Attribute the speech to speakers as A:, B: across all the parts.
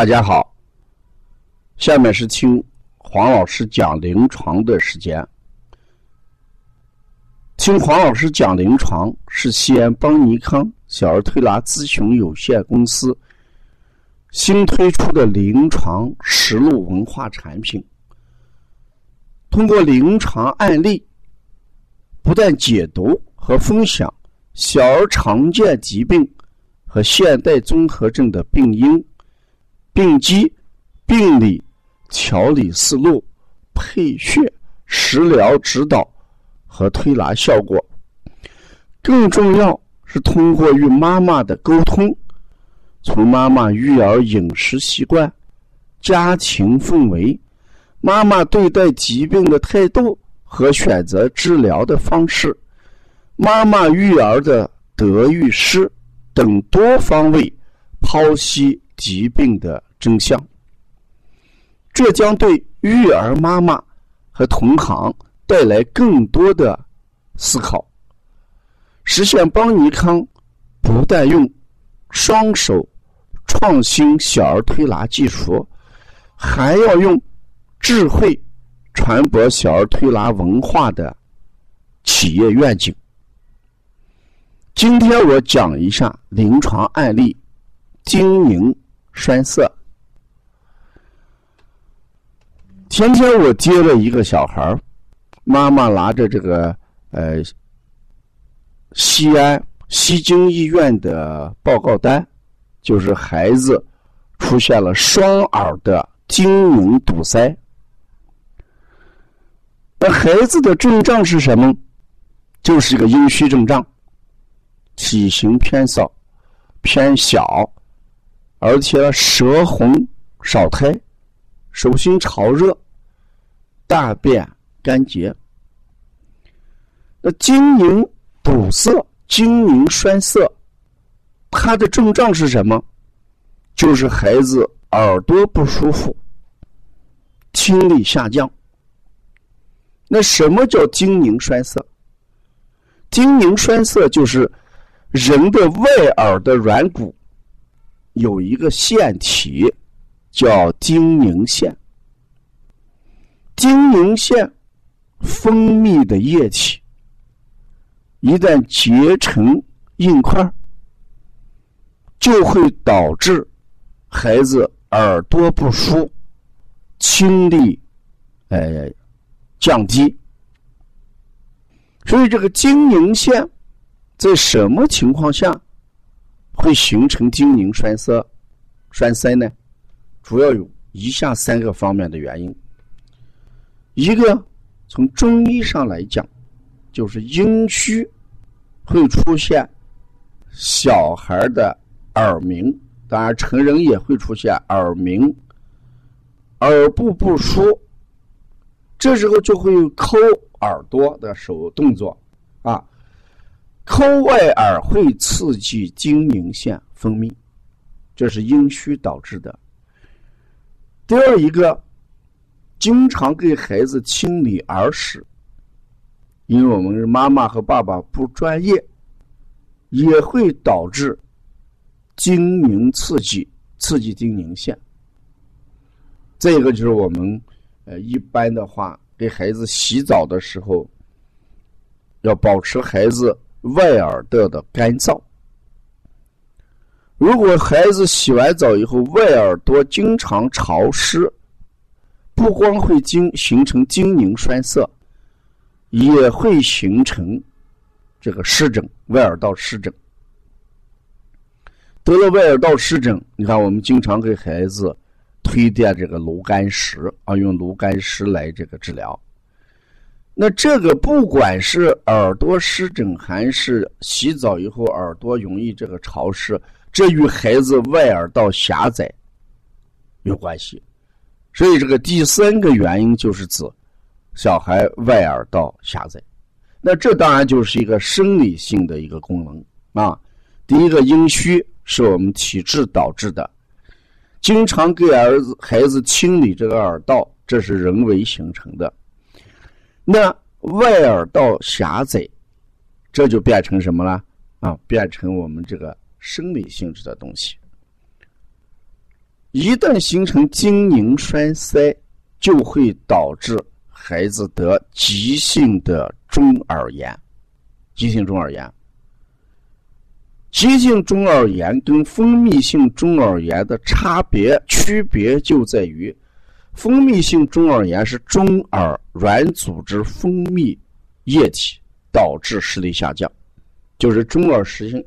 A: 大家好，下面是听黄老师讲临床的时间。听黄老师讲临床是西安邦尼康小儿推拿咨询有限公司新推出的临床实录文化产品，通过临床案例，不断解读和分享小儿常见疾病和现代综合症的病因。病机、病理、调理思路、配穴、食疗指导和推拿效果，更重要是通过与妈妈的沟通，从妈妈育儿饮食习惯、家庭氛围、妈妈对待疾病的态度和选择治疗的方式、妈妈育儿的得与失等多方位剖析疾病的。真相，这将对育儿妈妈和同行带来更多的思考，实现邦尼康不但用双手创新小儿推拿技术，还要用智慧传播小儿推拿文化的企业愿景。今天我讲一下临床案例：经营栓塞。前天我接了一个小孩妈妈拿着这个呃西安西京医院的报告单，就是孩子出现了双耳的晶莹堵塞。那孩子的症状是什么？就是一个阴虚症状，体型偏少、偏小，而且舌红少苔。手心潮热，大便干结。那晶莹堵塞、晶莹栓塞，它的症状是什么？就是孩子耳朵不舒服，听力下降。那什么叫晶莹栓塞？晶莹栓塞就是人的外耳的软骨有一个腺体。叫晶凝腺，晶凝腺分泌的液体一旦结成硬块，就会导致孩子耳朵不舒，听力呃降低。所以，这个晶凝腺在什么情况下会形成晶凝栓塞？栓塞呢？主要有以下三个方面的原因。一个从中医上来讲，就是阴虚会出现小孩的耳鸣，当然成人也会出现耳鸣、耳部不舒，这时候就会抠耳朵的手动作，抠外耳会刺激睛凝腺分泌，这是阴虚导致的。第二一个，经常给孩子清理耳屎，因为我们妈妈和爸爸不专业，也会导致精凝刺激，刺激精凝腺。再一个就是我们呃一般的话，给孩子洗澡的时候，要保持孩子外耳道的干燥。如果孩子洗完澡以后外耳朵经常潮湿，不光会经形成晶凝栓塞，也会形成这个湿疹、外耳道湿疹。得了外耳道湿疹，你看我们经常给孩子推荐这个炉甘石啊，用炉甘石来这个治疗。那这个不管是耳朵湿疹，还是洗澡以后耳朵容易这个潮湿。这与孩子外耳道狭窄有关系，所以这个第三个原因就是指小孩外耳道狭窄。那这当然就是一个生理性的一个功能啊。第一个阴虚是我们体质导致的，经常给儿子孩子清理这个耳道，这是人为形成的。那外耳道狭窄，这就变成什么了啊？变成我们这个。生理性质的东西，一旦形成精凝栓塞，就会导致孩子得急性的中耳炎。急性中耳炎，急性中耳炎跟蜂蜜性中耳炎的差别区别就在于，蜂蜜性中耳炎是中耳软组织分泌液体导致视力下降，就是中耳实行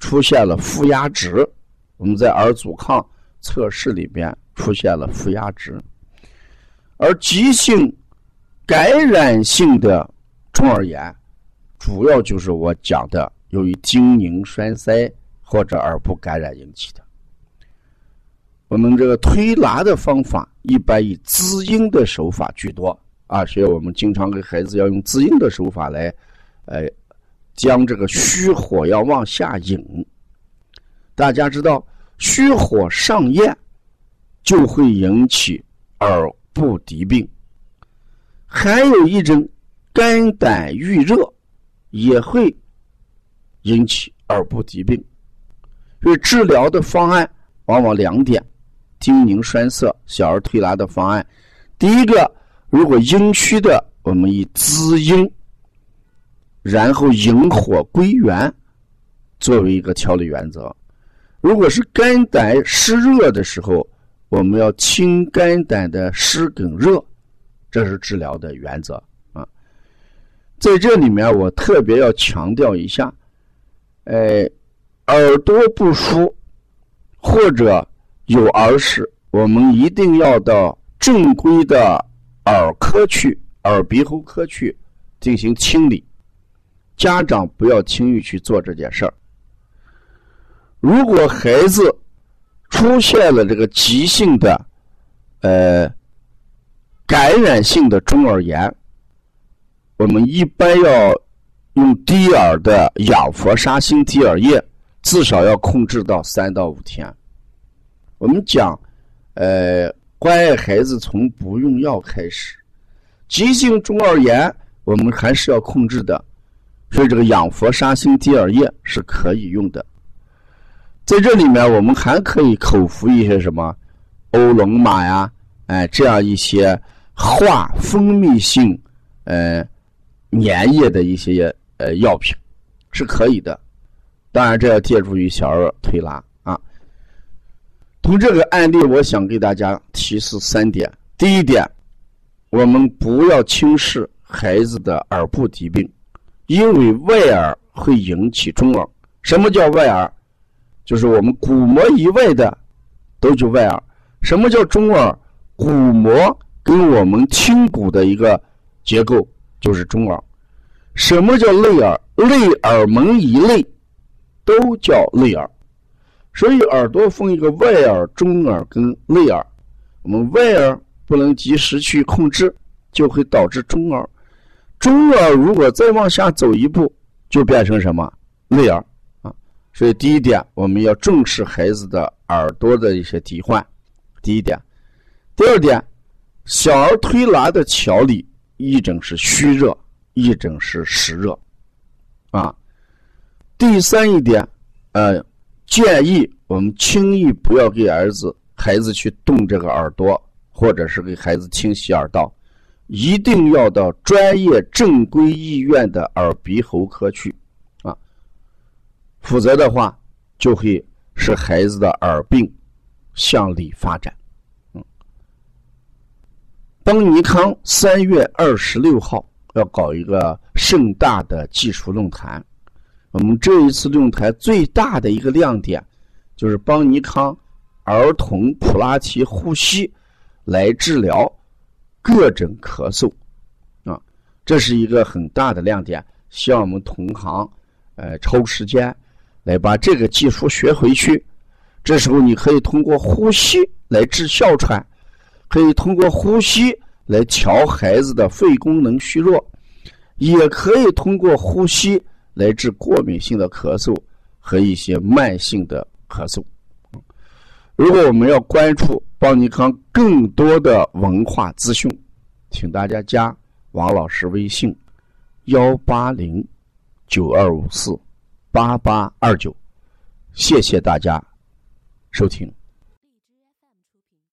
A: 出现了负压值。我们在耳阻抗测试里边出现了负压值，而急性感染性的中耳炎。主要就是我讲的，由于精凝栓塞或者耳部感染引起的。我们这个推拿的方法一般以滋阴的手法居多啊，所以我们经常给孩子要用滋阴的手法来，呃，将这个虚火要往下引。大家知道，虚火上咽就会引起耳部疾病，还有一种肝胆郁热。也会引起耳部疾病，所以治疗的方案往往两点：精凝栓塞、小儿推拿的方案。第一个，如果阴虚的，我们以滋阴，然后引火归元作为一个调理原则；如果是肝胆湿热的时候，我们要清肝胆的湿梗热，这是治疗的原则啊。在这里面，我特别要强调一下，呃，耳朵不舒或者有耳屎，我们一定要到正规的耳科去、耳鼻喉科去进行清理。家长不要轻易去做这件事儿。如果孩子出现了这个急性的呃感染性的中耳炎，我们一般要用滴耳的氧氟沙星滴耳液，至少要控制到三到五天。我们讲，呃，关爱孩子从不用药开始。急性中耳炎我们还是要控制的，所以这个氧氟沙星滴耳液是可以用的。在这里面，我们还可以口服一些什么欧龙马呀，哎，这样一些化分泌性，呃。粘液的一些呃药品是可以的，当然这要借助于小儿推拿。从这个案例，我想给大家提示三点：第一点，我们不要轻视孩子的耳部疾病，因为外耳会引起中耳。什么叫外耳？就是我们鼓膜以外的都叫外耳。什么叫中耳？鼓膜跟我们听骨的一个结构。就是中耳，什么叫内耳？内耳门以内都叫内耳，所以耳朵分一个外耳、中耳跟内耳。我们外耳不能及时去控制，就会导致中耳。中耳如果再往下走一步，就变成什么内耳啊？所以第一点，我们要重视孩子的耳朵的一些疾患。第一点，第二点，小儿推拿的调理。一种是虚热，一种是实热，啊。第三一点，呃，建议我们轻易不要给儿子、孩子去动这个耳朵，或者是给孩子清洗耳道，一定要到专业正规医院的耳鼻喉科去，啊。否则的话，就会使孩子的耳病向里发展。邦尼康三月二十六号要搞一个盛大的技术论坛。我们这一次论坛最大的一个亮点，就是邦尼康儿童普拉提呼吸来治疗各种咳嗽啊，这是一个很大的亮点。希望我们同行呃抽时间来把这个技术学回去。这时候你可以通过呼吸来治哮喘。可以通过呼吸来调孩子的肺功能虚弱，也可以通过呼吸来治过敏性的咳嗽和一些慢性的咳嗽。如果我们要关注邦尼康更多的文化资讯，请大家加王老师微信：幺八零九二五四八八二九。谢谢大家收听。